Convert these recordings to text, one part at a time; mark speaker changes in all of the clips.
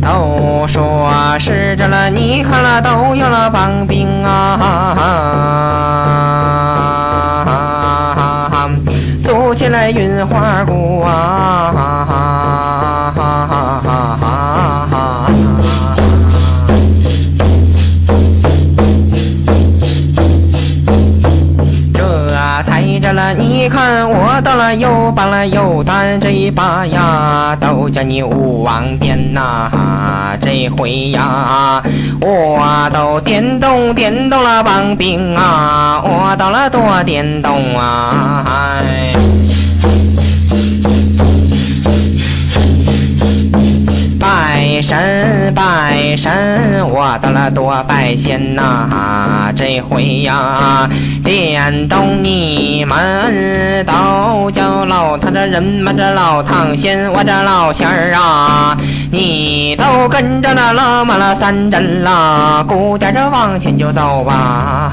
Speaker 1: 都说是这了，你看了都有了棒冰啊，但这一把呀，都叫你勿忘变呐！这回呀，我都电动电动了棒冰啊，我到了多电动啊！拜神拜神，我到了多拜仙呐！这回呀，电动你们都叫老唐这人们这老唐仙，我这老仙儿啊，你都跟着那老马了三针啦，鼓点这往前就走吧。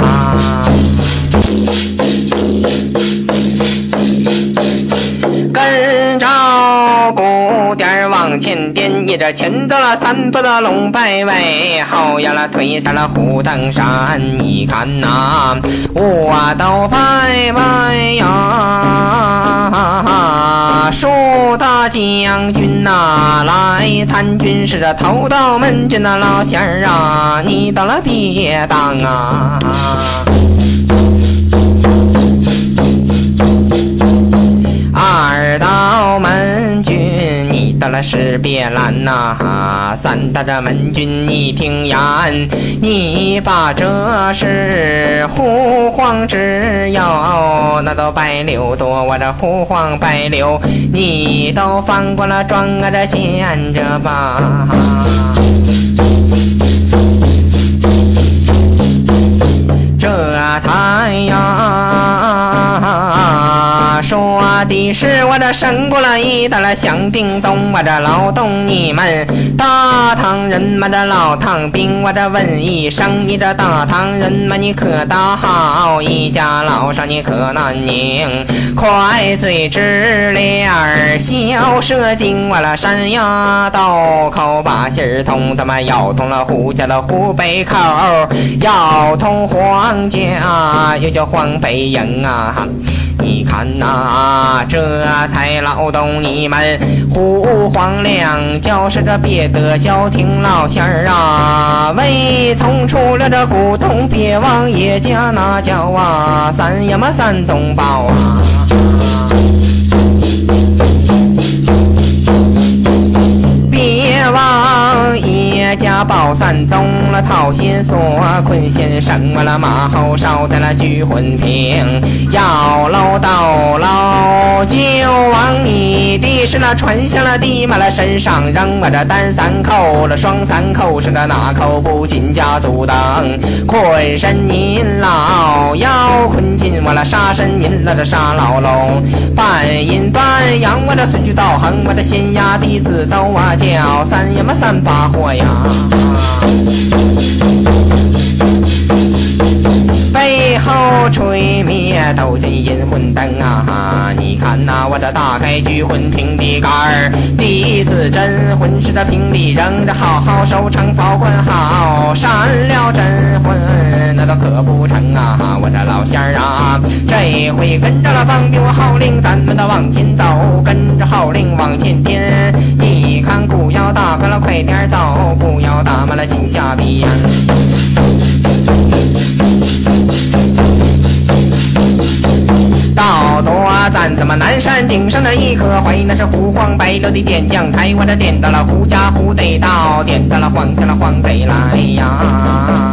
Speaker 1: 跟着鼓点往前颠，一着前走了三步的龙摆尾，后呀了推上了虎登山。你看呐，我都将军呐，来参军是这头道门军的老仙儿啊，你到了爹当啊！了是别拦呐！三大这门军，你听言，你把这事胡黄之要，那都白柳多，我这胡黄白柳，你都翻过了庄啊，这闲着吧。是我这生过了一大了响叮咚，我这劳动你们大唐人嘛，这老唐兵，我这问一声，你这大唐人嘛，你可倒好，一家老少你可难宁，快嘴直脸儿，小舌精，我了山崖道口把信儿通，咱们要通了胡家的湖北口，要通黄家又叫黄北营啊。你看呐、这才劳动你们胡黄两脚是这别得消停老仙儿啊！为从出了这古董，别忘爷家那叫啊三爷么三宗宝啊！别忘叶家宝三宗了，讨仙索坤先生了，马后烧的了聚魂瓶，要搂是那传下了地嘛了身上扔嘛这单三扣了双三扣是那哪扣不进家阻挡，困身银老要困进我了杀身银了这杀老龙，半阴半阳我这孙去道行我这仙丫弟子都啊叫三爷么三把火呀。吹灭斗金银魂灯啊！你看呐、我这大概聚魂瓶的杆儿，弟子真魂是这瓶里扔着，好好收成保管好，闪了真魂那都可不成啊！我这老仙儿啊，这回跟着了帮兵我号令，咱们的往前走，跟着号令往前颠。你看鼓要打开了，快点走，不要打满了金家鞭。看，怎么南山顶上的一棵槐，那是胡黄白柳的点将台，我这点到了胡家胡得到，点到了黄家了黄得来呀。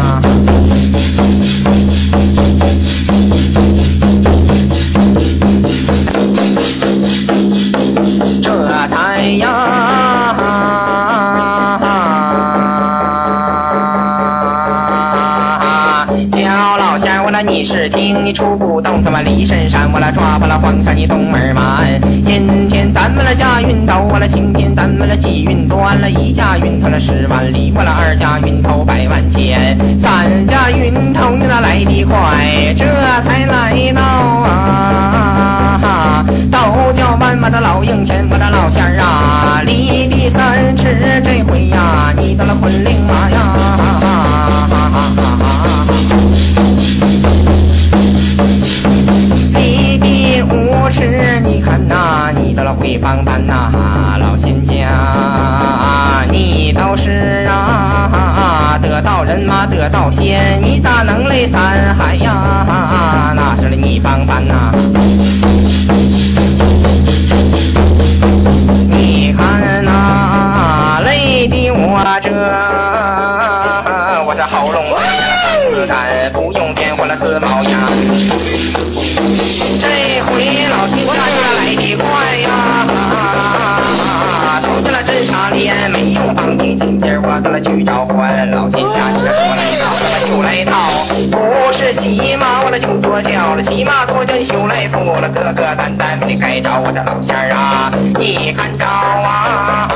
Speaker 1: 你是听你出不动，他妈离深山我来抓破了黄山你东门满，阴天咱们了驾云头，我了晴天咱们了起云端了，一架云头了十万里，我了二架云头百万千，三架云头你那来得快，这才来到啊。都叫完我的老营前你帮帮班呐，老仙家，你倒是啊，得道人马得道仙，你咋能累三海呀？那是你帮班呐。到了去召唤老仙家，你说来套，那么就来闹，不是骑马我了就坐轿了，骑马坐轿修来扶了，哥哥担担你该找我的老仙儿啊，你看着啊。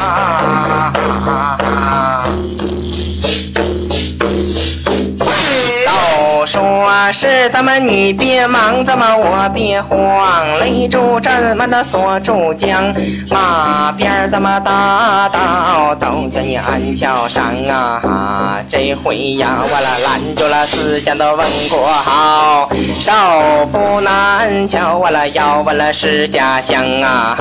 Speaker 1: 是咱们你别忙，咱们我别慌，擂住阵们的锁住江，马鞭儿咱们打到都叫你安桥上啊！这回呀，我了拦住了四将的问过号，少妇难瞧，我了要问了是家乡啊！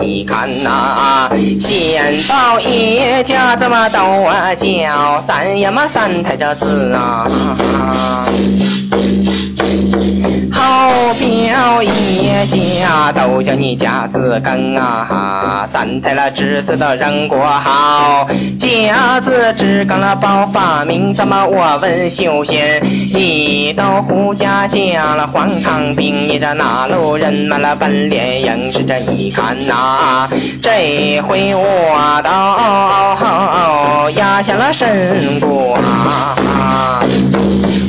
Speaker 1: 你看呐，先报一家怎么都啊叫三爷嘛三太的字啊。好表一家都叫你家字根啊，三太了侄子的人过好，家字只更了报发明，怎么我问修仙，你到胡家家了黄汤兵，你这哪路人嘛了本脸硬是这一看呐，这回我都压下了身骨啊。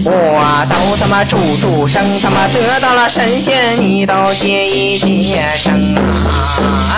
Speaker 1: 我都他妈处处生，他妈得到了神仙，你都接一接生啊！